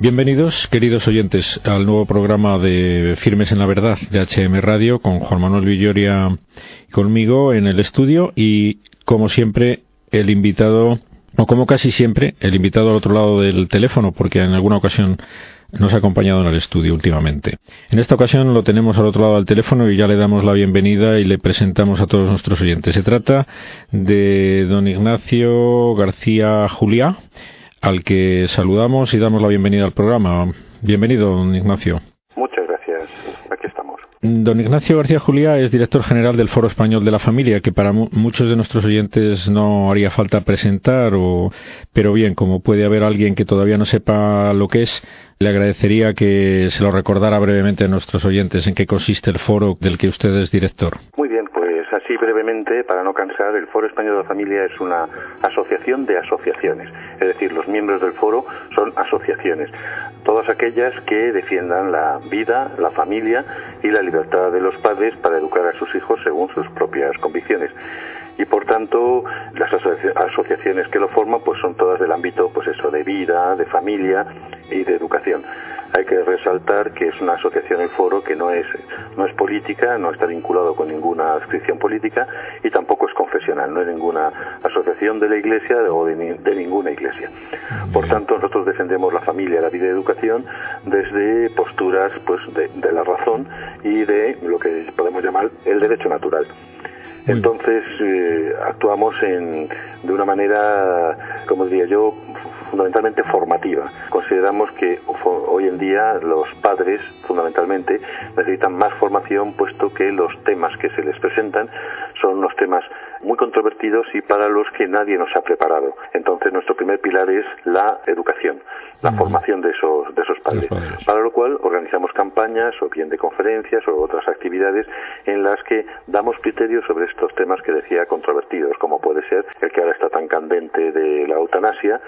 Bienvenidos, queridos oyentes, al nuevo programa de Firmes en la Verdad de HM Radio con Juan Manuel Villoria conmigo en el estudio y, como siempre, el invitado, o como casi siempre, el invitado al otro lado del teléfono, porque en alguna ocasión nos ha acompañado en el estudio últimamente. En esta ocasión lo tenemos al otro lado del teléfono y ya le damos la bienvenida y le presentamos a todos nuestros oyentes. Se trata de don Ignacio García Juliá al que saludamos y damos la bienvenida al programa. Bienvenido, don Ignacio. Muchas gracias. Aquí estamos. Don Ignacio García Juliá es director general del Foro Español de la Familia, que para muchos de nuestros oyentes no haría falta presentar, o, pero bien, como puede haber alguien que todavía no sepa lo que es, le agradecería que se lo recordara brevemente a nuestros oyentes en qué consiste el foro del que usted es director. Muy bien, pues así brevemente, para no cansar, el Foro Español de la Familia es una asociación de asociaciones, es decir, los miembros del foro son asociaciones, todas aquellas que defiendan la vida, la familia y la libertad de los padres para educar a sus hijos según sus propias convicciones. Y por tanto las asociaciones que lo forman pues son todas del ámbito pues eso de vida, de familia y de educación. Hay que resaltar que es una asociación el foro que no es no es política, no está vinculado con ninguna adscripción política y tampoco es confesional, no es ninguna asociación de la Iglesia o de, ninguna Iglesia. Por tanto, nosotros defendemos la familia, la vida y la educación desde posturas pues de, de la razón y de lo que podemos llamar el derecho natural. Entonces eh, actuamos en, de una manera, como diría yo, fundamentalmente formativa. Consideramos que hoy en día los padres, fundamentalmente, necesitan más formación, puesto que los temas que se les presentan son unos temas muy controvertidos y para los que nadie nos ha preparado. Entonces, nuestro primer pilar es la educación, la formación de esos, de esos padres, Para lo cual organizamos campañas o bien de conferencias o otras actividades en las que damos criterios sobre estos temas que decía controvertidos, como puede ser el que ahora está tan candente de la eutanasia,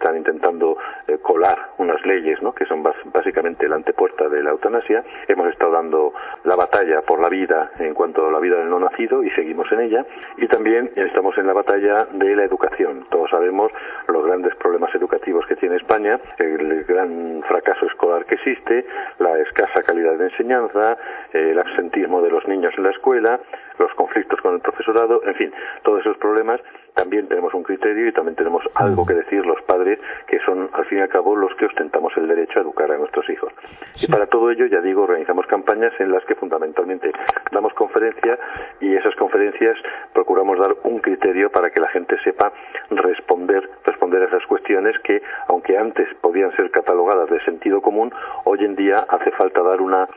están intentando eh, colar unas leyes ¿no? que son básicamente la antepuerta de la eutanasia. Hemos estado dando la batalla por la vida en cuanto a la vida del no nacido y seguimos en ella. Y también estamos en la batalla de la educación. Todos sabemos los grandes problemas educativos que tiene España, el gran fracaso escolar que existe, la escasa calidad de enseñanza, el absentismo de los niños en la escuela, los conflictos con el profesorado, en fin, todos esos problemas también tenemos un criterio y también tenemos algo que decir los padres que son al fin y al cabo los que ostentamos el derecho a educar a nuestros hijos. Y para todo ello, ya digo, organizamos campañas en las que fundamentalmente damos conferencias y esas conferencias procuramos dar un criterio para que la gente sepa responder, responder a esas cuestiones que, aunque antes podían ser catalogadas de sentido común, hoy en día hace falta dar una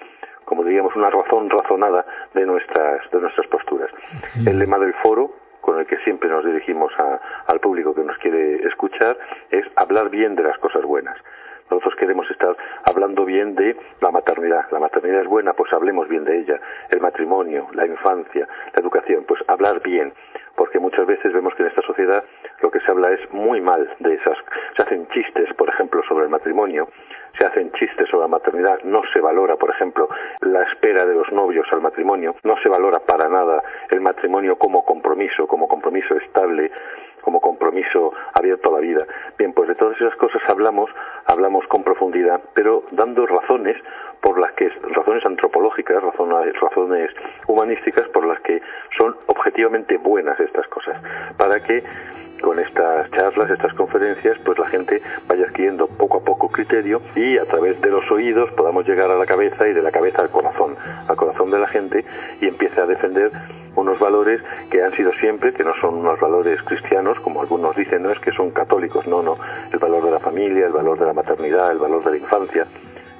como diríamos, una razón razonada de nuestras, de nuestras posturas. El lema del foro, con el que siempre nos dirigimos al público que nos quiere escuchar, es hablar bien de las cosas buenas. Nosotros queremos estar hablando bien de la maternidad. La maternidad es buena, pues hablemos bien de ella. El matrimonio, la infancia, la educación, pues hablar bien. Porque muchas veces vemos que en esta sociedad lo que se habla es muy mal de esas. Se hacen chistes, por ejemplo, sobre el matrimonio, se hacen chistes sobre la maternidad, no se valora, por ejemplo, la espera de los novios al matrimonio, no se valora para nada el matrimonio como compromiso, como compromiso estable, como compromiso abierto a la vida. Bien, pues de todas esas cosas hablamos, hablamos con profundidad, pero dando razones por las antropológicas, razones, razones humanísticas, por las que son objetivamente buenas estas cosas, para que con estas charlas, estas conferencias, pues la gente vaya adquiriendo poco a poco criterio y a través de los oídos podamos llegar a la cabeza y de la cabeza al corazón, al corazón de la gente y empiece a defender unos valores que han sido siempre, que no son unos valores cristianos, como algunos dicen, no es que son católicos, no, no, el valor de la familia, el valor de la maternidad, el valor de la infancia,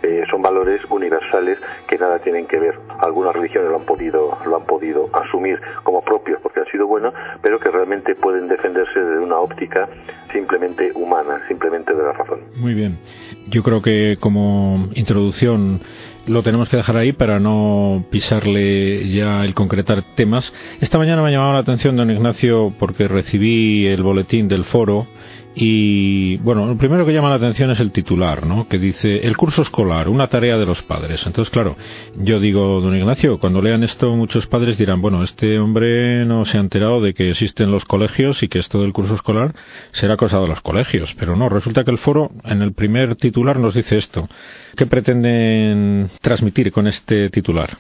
eh, son valores universales que nada tienen que ver. Algunas religiones lo han podido, lo han podido asumir como propios porque han sido buenos, pero que realmente pueden defenderse desde una óptica simplemente humana, simplemente de la razón. Muy bien. Yo creo que como introducción lo tenemos que dejar ahí para no pisarle ya el concretar temas. Esta mañana me ha llamado la atención don Ignacio porque recibí el boletín del foro Y bueno, lo primero que llama la atención es el titular, ¿no? Que dice el curso escolar, una tarea de los padres. Entonces, claro, yo digo, don Ignacio, cuando lean esto muchos padres dirán, bueno, este hombre no se ha enterado de que existen los colegios y que esto del curso escolar será cosa de los colegios. Pero no, resulta que el foro en el primer titular nos dice esto. ¿Qué pretenden transmitir con este titular?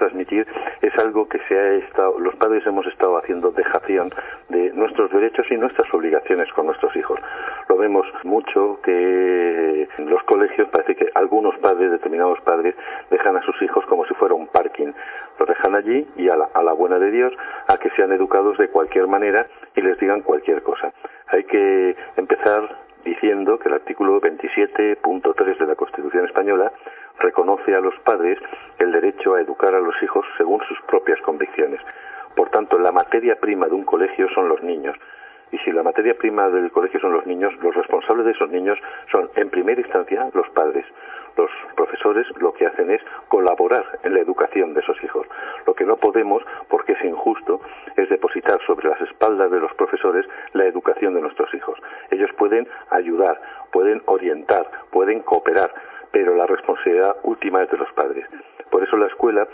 Transmitir es algo que se ha estado, los padres hemos estado haciendo dejación de nuestros derechos y nuestras obligaciones con nuestros hijos. Lo vemos mucho que en los colegios parece que algunos padres, determinados padres, dejan a sus hijos como si fuera un parking. Los dejan allí y a la, a la buena de Dios a que sean educados de cualquier manera y les digan cualquier cosa. Hay que empezar diciendo que el artículo 27.3 de la Constitución española reconoce a los padres el derecho a educar a los hijos según sus propias convicciones. Por tanto, la materia prima de un colegio son los niños. Y si la materia prima del colegio son los niños, los responsables de esos niños son, en primera instancia, los padres. Los profesores lo que hacen es colaborar en la educación de esos hijos. Lo que no podemos, porque es injusto, es depositar sobre las espaldas de los profesores la educación de nuestros hijos. Ellos pueden ayudar, pueden orientar, pueden cooperar, pero la responsabilidad última es de los padres. Por eso la escuela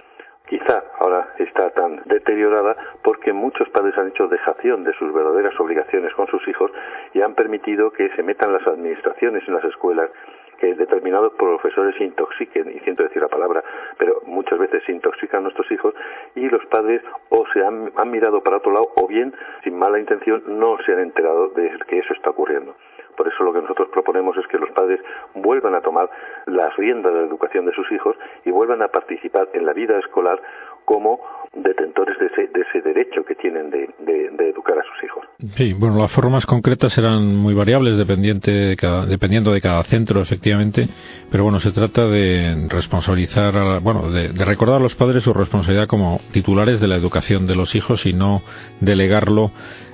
quizá ahora está tan deteriorada porque muchos padres han hecho dejación de sus verdaderas obligaciones con sus hijos y han permitido que se metan las administraciones en las escuelas que determinados profesores se intoxiquen, y siento decir la palabra, pero muchas veces se intoxican nuestros hijos y los padres o se han, han mirado para otro lado o bien, sin mala intención, no se han enterado de que eso está ocurriendo. Por eso lo que nosotros proponemos es que los padres vuelvan a tomar las riendas de la educación de sus hijos y vuelvan a participar en la vida escolar como detentores de ese, derecho que tienen de, educar a sus hijos. Sí, bueno, las formas concretas serán muy variables dependiente de dependiendo de cada centro, efectivamente, pero bueno, se trata de responsabilizar, bueno, de, de recordar a los padres su responsabilidad como titulares de la educación de los hijos y no delegarlo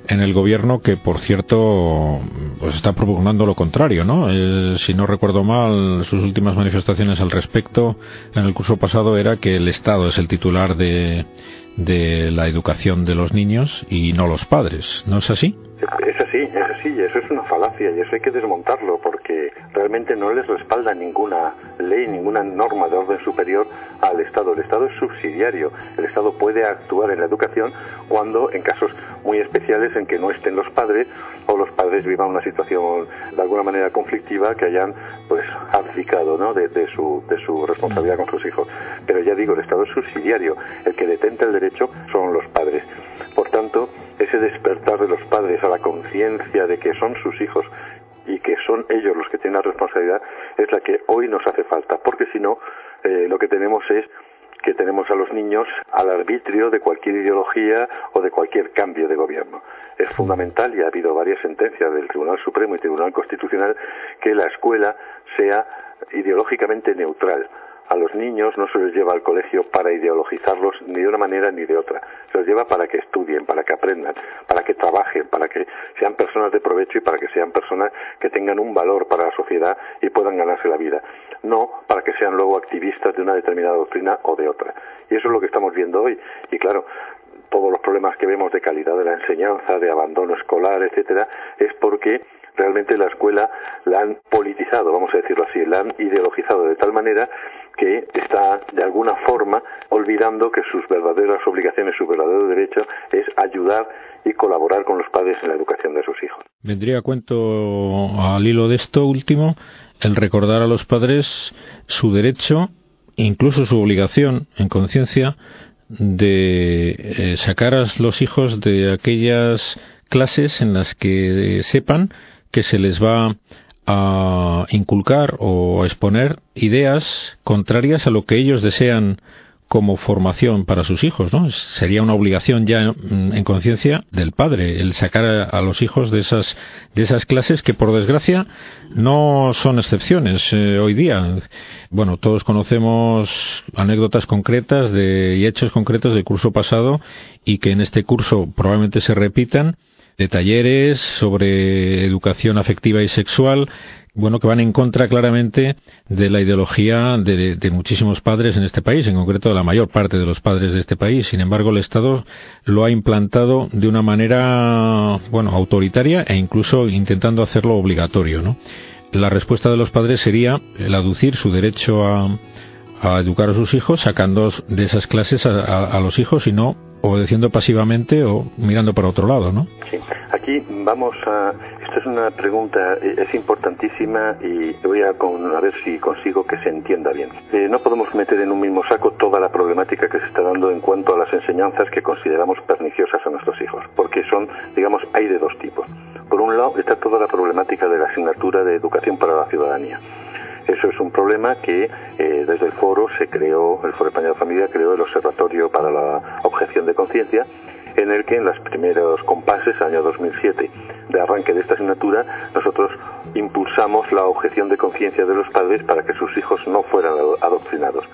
en el gobierno que, por cierto, pues está propugnando lo contrario, ¿no? Eh, si no recuerdo mal, sus últimas manifestaciones al respecto en el curso pasado era que el Estado es el titular de, de la educación de los niños y no los padres, ¿no es así? Es así, es así, y eso es una falacia y eso hay que desmontarlo porque realmente no les respalda ninguna ley, ninguna norma de orden superior al Estado. El Estado es subsidiario, el Estado puede actuar en la educación cuando en casos muy especiales en que no estén los padres o los padres vivan una situación de alguna manera conflictiva que hayan pues abdicado ¿no? de, su, de su responsabilidad con sus hijos. Pero ya digo, el Estado es subsidiario, el que detenta el derecho son los padres. Por tanto, ese despertar de los padres a la conciencia de que son sus hijos y que son ellos los que tienen la responsabilidad es la que hoy nos hace falta, porque si no, eh, lo que tenemos es que tenemos a los niños al arbitrio de cualquier ideología o de cualquier cambio de gobierno. Es fundamental, y ha habido varias sentencias del Tribunal Supremo y Tribunal Constitucional, que la escuela sea ideológicamente neutral a los niños no se les lleva al colegio para ideologizarlos ni de una manera ni de otra. Se los lleva para que estudien, para que aprendan, para que trabajen, para que sean personas de provecho y para que sean personas que tengan un valor para la sociedad y puedan ganarse la vida. No para que sean luego activistas de una determinada doctrina o de otra. Y eso es lo que estamos viendo hoy. Y claro, todos los problemas que vemos de calidad de la enseñanza, de abandono escolar, etcétera, es porque realmente la escuela la han politizado, vamos a decirlo así, la han ideologizado de tal manera que está de alguna forma olvidando que sus verdaderas obligaciones, su verdadero derecho es ayudar y colaborar con los padres en la educación de sus hijos. Vendría a cuento al hilo de esto último el recordar a los padres su derecho, incluso su obligación en conciencia, de eh, sacar a los hijos de aquellas clases en las que sepan que se les va a inculcar o a exponer ideas contrarias a lo que ellos desean como formación para sus hijos, ¿no? Sería una obligación ya en, conciencia del padre el sacar a, los hijos de esas de esas clases que por desgracia no son excepciones eh, hoy día. Bueno, todos conocemos anécdotas concretas de y hechos concretos del curso pasado y que en este curso probablemente se repitan de talleres sobre educación afectiva y sexual bueno, que van en contra claramente de la ideología de, muchísimos padres en este país, en concreto de la mayor parte de los padres de este país. Sin embargo, el Estado lo ha implantado de una manera, bueno, autoritaria e incluso intentando hacerlo obligatorio, ¿no? La respuesta de los padres sería el aducir su derecho a, educar a sus hijos, sacando de esas clases a, a los hijos y no obedeciendo pasivamente o mirando para otro lado, ¿no? Sí, aquí vamos a... Esta es una pregunta, eh, es importantísima y voy a, con, a ver si consigo que se entienda bien. Eh, no podemos meter en un mismo saco toda la problemática que se está dando en cuanto a las enseñanzas que consideramos perniciosas a nuestros hijos, porque son, digamos, hay de dos tipos. Por un lado está toda la problemática de la asignatura de educación para la ciudadanía eso es un problema que eh, desde el foro se creó, el Foro Español de Familia creó el Observatorio para la Objeción de Conciencia, en el que en los primeros compases, año 2007, de arranque de esta asignatura, nosotros impulsamos la objeción de conciencia de los padres para que sus hijos no fueran adoctrinados.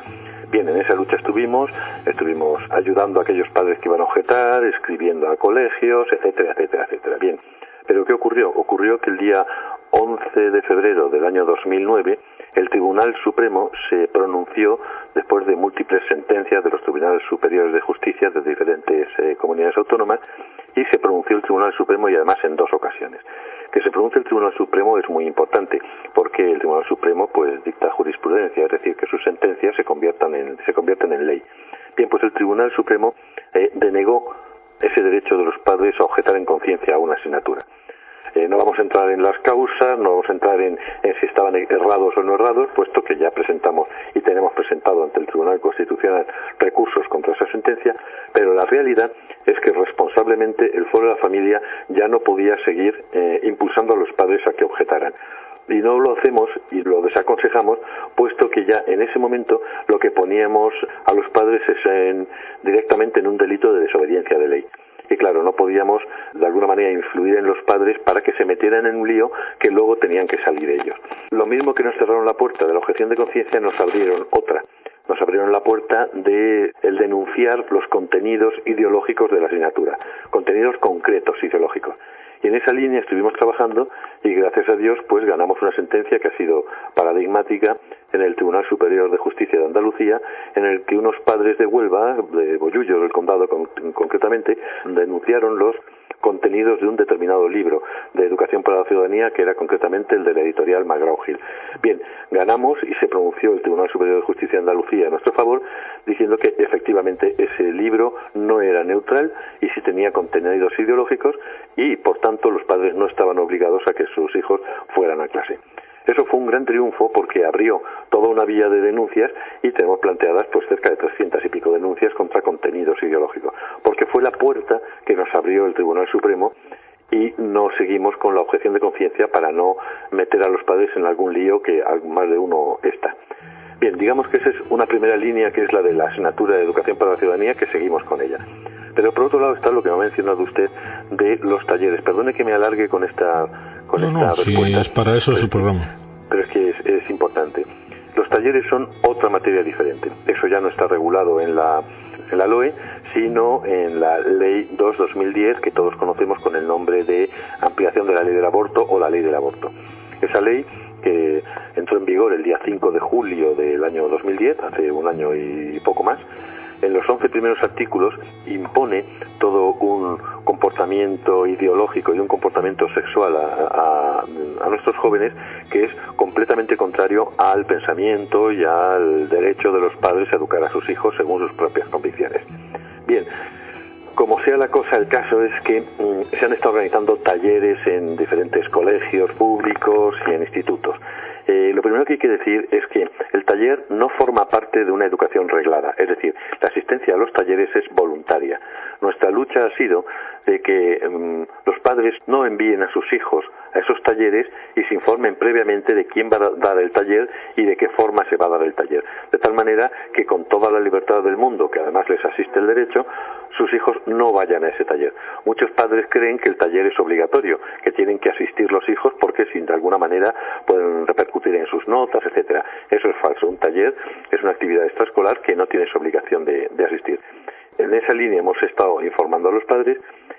Bien, en esa lucha estuvimos, estuvimos ayudando a aquellos padres que iban a objetar, escribiendo a colegios, etcétera, etcétera, etcétera. Bien, pero ¿qué ocurrió? Ocurrió que el día 11 de febrero del año 2009, el Tribunal Supremo se pronunció después de múltiples sentencias de los Tribunales Superiores de Justicia de diferentes eh, comunidades autónomas y se pronunció el Tribunal Supremo y además en dos ocasiones. Que se pronuncie el Tribunal Supremo es muy importante porque el Tribunal Supremo pues dicta jurisprudencia, es decir, que sus sentencias se conviertan en, se convierten en ley. Bien, pues el Tribunal Supremo eh, denegó ese derecho de los padres a objetar en conciencia a una asignatura. Eh, no vamos a entrar en las causas, no vamos a entrar en, si estaban errados o no errados, puesto que ya presentamos y tenemos presentado ante el Tribunal Constitucional recursos contra esa sentencia, pero la realidad es que responsablemente el Foro de la Familia ya no podía seguir eh, impulsando a los padres a que objetaran. Y no lo hacemos y lo desaconsejamos puesto que ya en ese momento lo que poníamos a los padres es directamente en un delito de desobediencia de ley y claro, no podíamos de alguna manera influir en los padres para que se metieran en un lío que luego tenían que salir ellos. Lo mismo que nos cerraron la puerta de la objeción de conciencia, nos abrieron otra. Nos abrieron la puerta de el denunciar los contenidos ideológicos de la asignatura, contenidos concretos ideológicos. Y en esa línea estuvimos trabajando y gracias a Dios pues ganamos una sentencia que ha sido paradigmática en el Tribunal Superior de Justicia de Andalucía, en el que unos padres de Huelva, de Boyullo, del condado concretamente, denunciaron los contenidos de un determinado libro de educación para la ciudadanía, que era concretamente el de la editorial Magrau Gil. Bien, ganamos y se pronunció el Tribunal Superior de Justicia de Andalucía a nuestro favor, diciendo que efectivamente ese libro no era neutral y si tenía contenidos ideológicos y, por tanto, los padres no estaban obligados a que sus hijos fueran a clase. Eso fue un gran triunfo porque abrió toda una vía de denuncias y tenemos planteadas pues cerca de 300 y pico denuncias contra contenidos ideológicos, porque fue la puerta que nos abrió el Tribunal Supremo y no seguimos con la objeción de conciencia para no meter a los padres en algún lío que más de uno está. Bien, digamos que esa es una primera línea que es la de la asignatura de educación para la ciudadanía que seguimos con ella. Pero por otro lado está lo que me ha mencionado usted de los talleres. Perdone que me alargue con esta con no, no, es para eso es el programa. Pero es que es, importante. Los talleres son otra materia diferente. Eso ya no está regulado en la, en la LOE, sino en la Ley 2-2010, que todos conocemos con el nombre de ampliación de la ley del aborto o la ley del aborto. Esa ley que entró en vigor el día 5 de julio del año 2010, hace un año y poco más, en los 11 primeros artículos impone todo un comportamiento ideológico y un comportamiento sexual a, nuestros jóvenes que es completamente contrario al pensamiento y al derecho de los padres a educar a sus hijos según sus propias convicciones. Bien, como sea la cosa, el caso es que mm, se han estado organizando talleres en diferentes colegios públicos y en institutos. Eh, lo primero que hay que decir es que el taller no forma parte de una educación reglada, es decir, la asistencia a los talleres es voluntaria. Nuestra lucha ha sido de que mm, los padres no envíen a sus hijos a esos talleres y se informen previamente de quién va a dar el taller y de qué forma se va a dar el taller. De tal manera que con toda la libertad del mundo, que además les asiste el derecho, sus hijos no vayan a ese taller. Muchos padres creen que el taller es obligatorio, que tienen que asistir los hijos porque si de alguna manera pueden repercutir en sus notas, etcétera. Eso es falso. Un taller es una actividad extraescolar que no tienes obligación de, de asistir. En esa línea hemos estado informando a los padres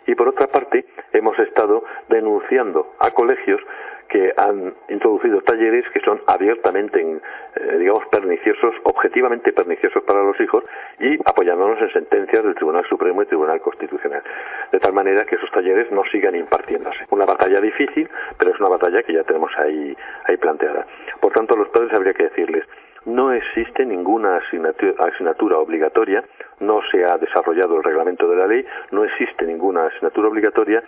y por otra parte hemos estado denunciando a colegios que han introducido talleres que son abiertamente, eh, digamos, perniciosos, objetivamente perniciosos para los hijos y apoyándonos en sentencias del Tribunal Supremo y Tribunal Constitucional. De tal manera que esos talleres no sigan impartiéndose. Una batalla difícil, pero es una batalla que ya tenemos ahí, ahí planteada. Por tanto, a los padres habría que decirles, no existe ninguna asignatura, obligatoria, no se ha desarrollado el reglamento de la ley, no existe ninguna asignatura obligatoria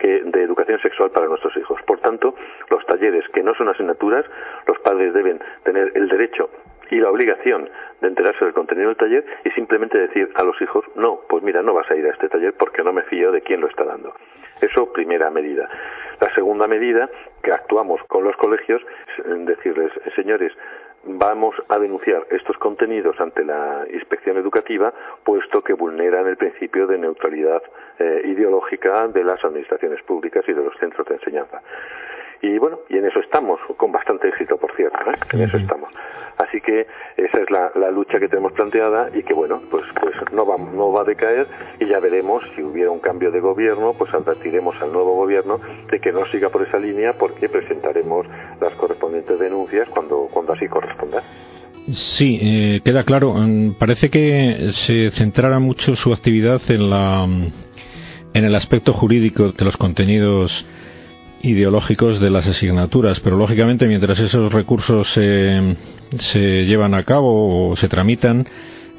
de educación sexual para nuestros hijos. Por tanto, los talleres que no son asignaturas, los padres deben tener el derecho y la obligación de enterarse del contenido del taller y simplemente decir a los hijos, no, pues mira, no vas a ir a este taller porque no me fío de quién lo está dando. Eso, primera medida. La segunda medida, que actuamos con los colegios, es decirles, señores, vamos a denunciar estos contenidos ante la inspección educativa, puesto que vulneran el principio de neutralidad eh, ideológica de las administraciones públicas y de los centros de enseñanza. Y bueno, y en eso estamos, con bastante éxito, por cierto, ¿eh? en eso estamos. Así que esa es la, lucha que tenemos planteada y que bueno, pues, pues no, va, no va a decaer y ya veremos si hubiera un cambio de gobierno, pues advertiremos al nuevo gobierno de que no siga por esa línea porque presentaremos las correspondientes denuncias cuando, cuando así corresponda. Sí, eh, queda claro. Mm, parece que se centrará mucho su actividad en la en el aspecto jurídico de los contenidos ideológicos de las asignaturas, pero lógicamente mientras esos recursos se llevan a cabo o se tramitan,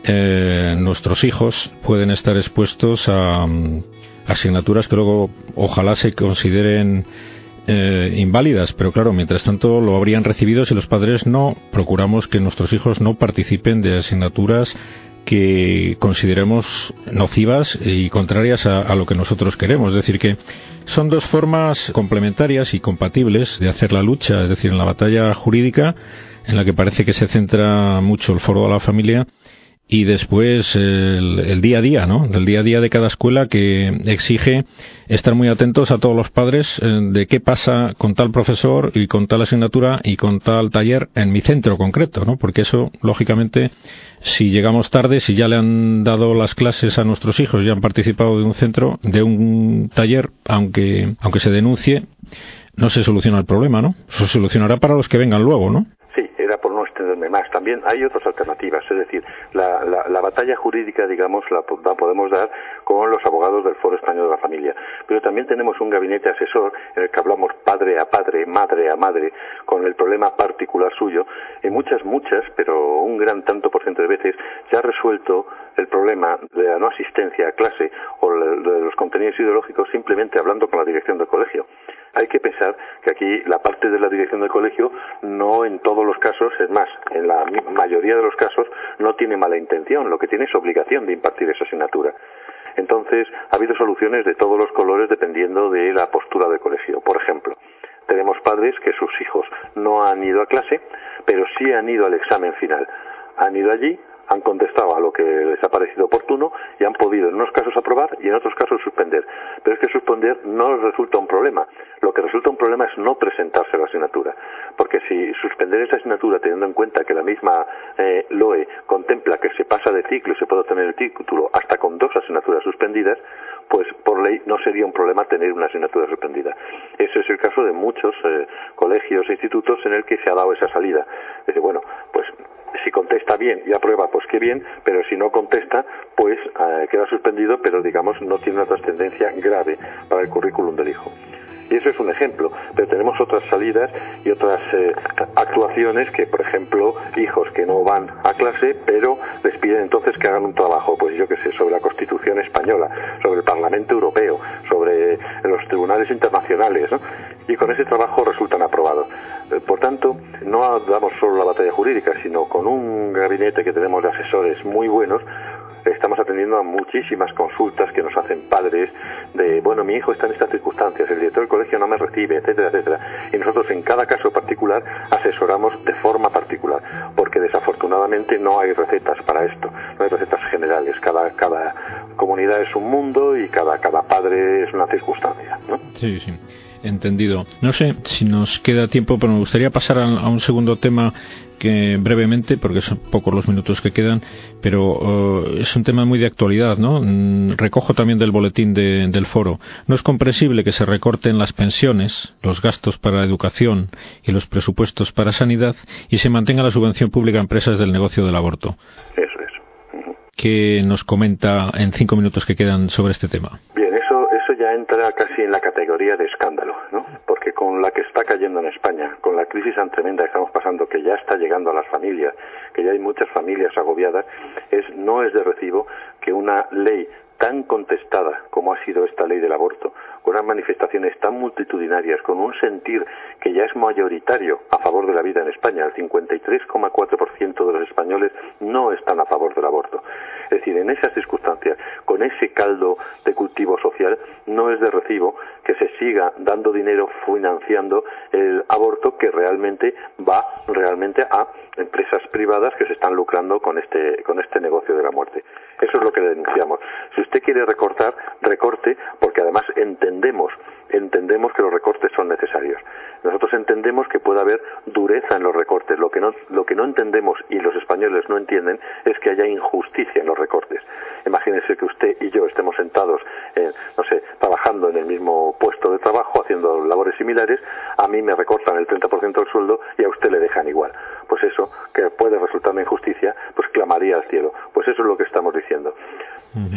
eh, nuestros hijos pueden estar expuestos a mm, asignaturas que luego ojalá se consideren eh, inválidas, pero claro, mientras tanto lo habrían recibido si los padres no. Procuramos que nuestros hijos no participen de asignaturas que consideremos nocivas y contrarias a, lo que nosotros queremos. Es decir, que son dos formas complementarias y compatibles de hacer la lucha, es decir, en la batalla jurídica, en la que parece que se centra mucho el foro de la familia, y después el, día a día, ¿no? El día a día de cada escuela que exige estar muy atentos a todos los padres eh, de qué pasa con tal profesor y con tal asignatura y con tal taller en mi centro concreto, ¿no? Porque eso, lógicamente, si llegamos tarde, si ya le han dado las clases a nuestros hijos, ya han participado de un centro, de un taller, aunque, aunque se denuncie, no se soluciona el problema, ¿no? Se solucionará para los que vengan luego, ¿no? Más. También hay otras alternativas, es decir, la, la, batalla jurídica, digamos, la, podemos dar con los abogados del Foro Español de la Familia. Pero también tenemos un gabinete asesor en el que hablamos padre a padre, madre a madre, con el problema particular suyo. Y muchas, muchas, pero un gran tanto por ciento de veces, se ha resuelto el problema de la no asistencia a clase o de los contenidos ideológicos simplemente hablando con la dirección del colegio. Hay que pensar que aquí la parte de la dirección del colegio no en todos los casos, es más, en la mayoría de los casos no tiene mala intención, lo que tiene es obligación de impartir esa asignatura. Entonces, ha habido soluciones de todos los colores dependiendo de la postura del colegio. Por ejemplo, tenemos padres que sus hijos no han ido a clase, pero sí han ido al examen final. Han ido allí, han contestado a lo que les ha parecido oportuno y han podido en unos casos aprobar y en otros casos suspender. Pero es que suspender no resulta un problema. Lo que resulta un problema es no presentarse la asignatura. Porque si suspender esa asignatura teniendo en cuenta que la misma eh, LOE contempla que se pasa de ciclo y se puede obtener el título hasta con dos asignaturas suspendidas, pues por ley no sería un problema tener una asignatura suspendida. Ese es el caso de muchos eh, colegios e institutos en el que se ha dado esa salida. Dice, bueno, pues si contesta bien y aprueba, pues qué bien, pero si no contesta, pues eh, queda suspendido, pero digamos no tiene una trascendencia grave para el currículum del hijo. Y eso es un ejemplo, pero tenemos otras salidas y otras eh, actuaciones que, por ejemplo, hijos que no van a clase, pero les piden entonces que hagan un trabajo, pues yo qué sé, sobre la Constitución española, sobre el Parlamento Europeo, sobre los tribunales internacionales, ¿no? y con ese trabajo resultan aprobados. Eh, por tanto, no damos solo la batalla jurídica, sino con un gabinete que tenemos de asesores muy buenos, estamos atendiendo a muchísimas consultas que nos hacen padres de, bueno, mi hijo está en estas circunstancias, el director del colegio no me recibe, etcétera, etcétera. Y nosotros en cada caso particular asesoramos de forma particular, porque desafortunadamente no hay recetas para esto, no hay recetas generales. cada, cada comunidad es un mundo y cada, cada padre es una circunstancia. ¿no? Sí, sí. Entendido. No sé si nos queda tiempo, pero me gustaría pasar a, un segundo tema que brevemente, porque son pocos los minutos que quedan, pero uh, es un tema muy de actualidad, ¿no? Mm, recojo también del boletín del foro. No es comprensible que se recorten las pensiones, los gastos para la educación y los presupuestos para sanidad y se mantenga la subvención pública a empresas del negocio del aborto. Eso es. ¿Qué nos comenta en cinco minutos que quedan sobre este tema? Bien, ya entra casi en la categoría de escándalo, ¿no? Porque con la que está cayendo en España, con la crisis tan tremenda que estamos pasando, que ya está llegando a las familias, que ya hay muchas familias agobiadas, es no es de recibo que una ley tan contestada como ha sido esta ley del aborto, con unas manifestaciones tan multitudinarias, con un sentir que ya es mayoritario a favor de la vida en España, el 53,4% de los españoles no están a favor del aborto. Es decir, en esas circunstancias, con ese caldo de cultivo social, no es de recibo que se siga dando dinero financiando el aborto que realmente va realmente a empresas privadas que se están lucrando con este, con este negocio de la muerte. Eso es lo que denunciamos. Si usted quiere recortar, recorte, porque además entendemos, entendemos que los recortes son necesarios. Nosotros entendemos que puede haber dureza en los recortes. Lo que no, lo que no entendemos y los españoles no entienden es que haya injusticia en los recortes. Imagínese que usted y yo estemos sentados, no sé, trabajando en el mismo puesto de trabajo, haciendo labores similares, a mí me recortan el 30% del sueldo y a usted le dejan igual. Pues eso, que puede resultar una injusticia, pues clamaría al cielo. Pues eso es lo que estamos diciendo.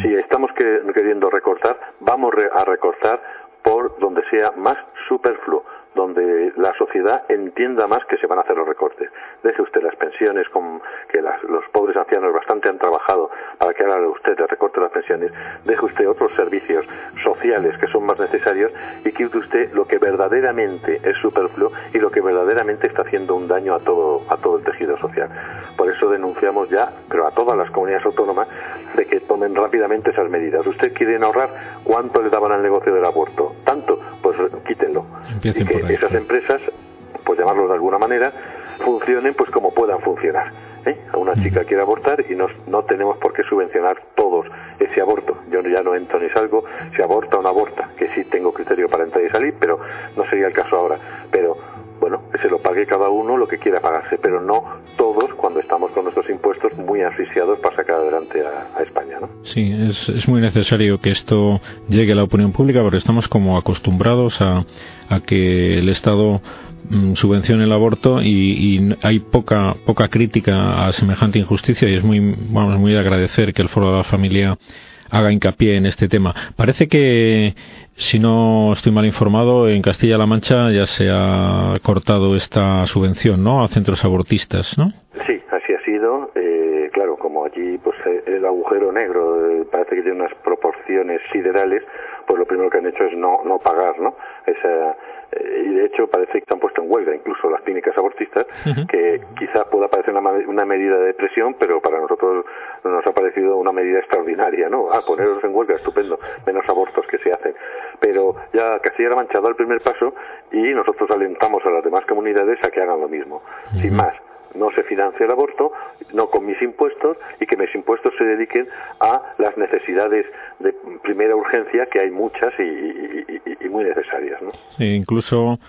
Si estamos queriendo recortar, vamos a recortar por donde sea más superfluo donde la sociedad entienda más que se van a hacer los recortes. Deje usted las pensiones, con, que los pobres ancianos bastante han trabajado para que haga usted el recorte de las pensiones. Deje usted otros servicios sociales que son más necesarios y quite usted lo que verdaderamente es superfluo y lo que verdaderamente está haciendo un daño a todo, a todo el tejido social. Por eso denunciamos ya, pero a todas las comunidades autónomas, de que tomen rápidamente esas medidas. ¿Usted quiere ahorrar? ¿Cuánto le daban al negocio del aborto? ¿Tanto? Pues quítenlo esas empresas, pues llamarlo de alguna manera, funcionen pues como puedan funcionar. ¿eh? A una chica quiere abortar y no, no tenemos por qué subvencionar todos ese aborto. Yo ya no entro ni salgo si aborta o no aborta, que sí tengo criterio para entrar y salir, pero no sería el caso ahora. Pero bueno, que se lo pague cada uno lo que quiera pagarse, pero no todos cuando estamos con nuestros impuestos muy asfixiados para sacar adelante a, España. ¿no? Sí, es, es, muy necesario que esto llegue a la opinión pública porque estamos como acostumbrados a, a que el Estado mm, subvencione el aborto y, hay poca poca crítica a semejante injusticia y es muy vamos muy de agradecer que el Foro de la Familia haga hincapié en este tema. Parece que si no estoy mal informado, en Castilla-La Mancha ya se ha cortado esta subvención, ¿no? A centros abortistas, ¿no? Sí, así ha sido. Eh, claro, como allí pues eh, el agujero negro eh, parece que tiene unas proporciones siderales, pues lo primero que han hecho es no, no pagar, ¿no? Esa, y de hecho parece que han puesto en huelga incluso las clínicas abortistas, que quizás pueda parecer una, una, medida de presión, pero para nosotros nos ha parecido una medida extraordinaria, ¿no? Ah, ponerlos en huelga, estupendo, menos abortos que se hacen. Pero ya Castilla-La Mancha el primer paso y nosotros alentamos a las demás comunidades a que hagan lo mismo, sin más no se financie el aborto, no con mis impuestos, y que mis impuestos se dediquen a las necesidades de primera urgencia, que hay muchas y, muy necesarias. ¿no? incluso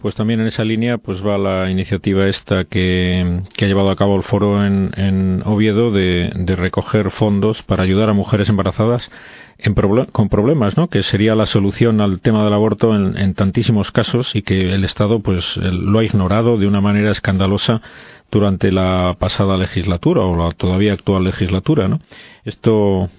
pues también en esa línea pues va la iniciativa esta que, ha llevado a cabo el foro en, Oviedo de, recoger fondos para ayudar a mujeres embarazadas en con problemas, ¿no? Que sería la solución al tema del aborto en, en tantísimos casos y que el Estado pues lo ha ignorado de una manera escandalosa durante la pasada legislatura o la todavía actual legislatura, ¿no? Esto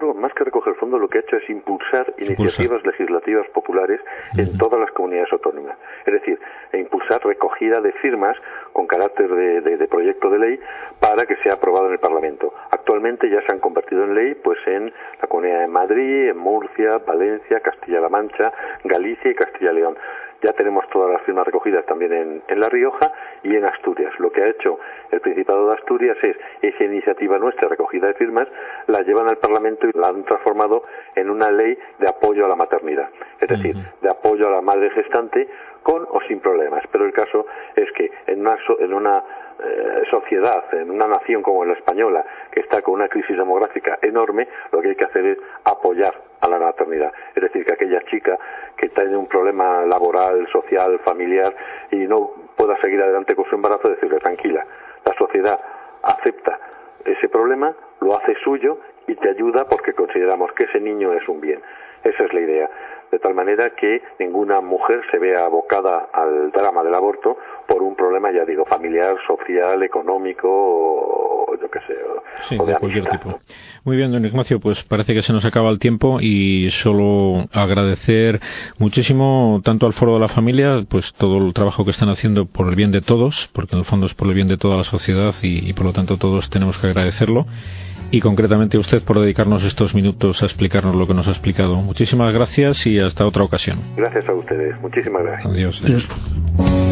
foro, más que recoger fondos, lo que ha hecho es impulsar iniciativas legislativas populares en todas las comunidades autónomas. Es decir, e impulsar recogida de firmas con carácter de, proyecto de ley para que sea aprobado en el Parlamento. Actualmente ya se han convertido en ley pues en la Comunidad de Madrid, en Murcia, Valencia, Castilla-La Mancha, Galicia y Castilla-León ya tenemos todas las firmas recogidas también en, en, La Rioja y en Asturias. Lo que ha hecho el Principado de Asturias es esa iniciativa nuestra, recogida de firmas, la llevan al Parlamento y la han transformado en una ley de apoyo a la maternidad, es decir, de apoyo a la madre gestante con o sin problemas. Pero el caso es que en una, en una eh, sociedad, en una nación como la española, que está con una crisis demográfica enorme, lo que hay que hacer es apoyar a la maternidad. Es decir, que aquella chica que tiene un problema laboral, social, familiar y no pueda seguir adelante con su embarazo, decirle tranquila, la sociedad acepta ese problema, lo hace suyo y te ayuda porque consideramos que ese niño es un bien. Esa es la idea de tal manera que ninguna mujer se vea abocada al drama del aborto por un problema, ya digo, familiar, social, económico, o yo qué sé, sí, de, cualquier tipo. Muy bien, don Ignacio, pues parece que se nos acaba el tiempo y solo agradecer muchísimo tanto al Foro de la Familia, pues todo el trabajo que están haciendo por el bien de todos, porque en el fondo es por el bien de toda la sociedad y, y por lo tanto todos tenemos que agradecerlo y concretamente a usted por dedicarnos estos minutos a explicarnos lo que nos ha explicado. Muchísimas gracias y hasta otra ocasión. Gracias a ustedes. Muchísimas gracias. Adiós.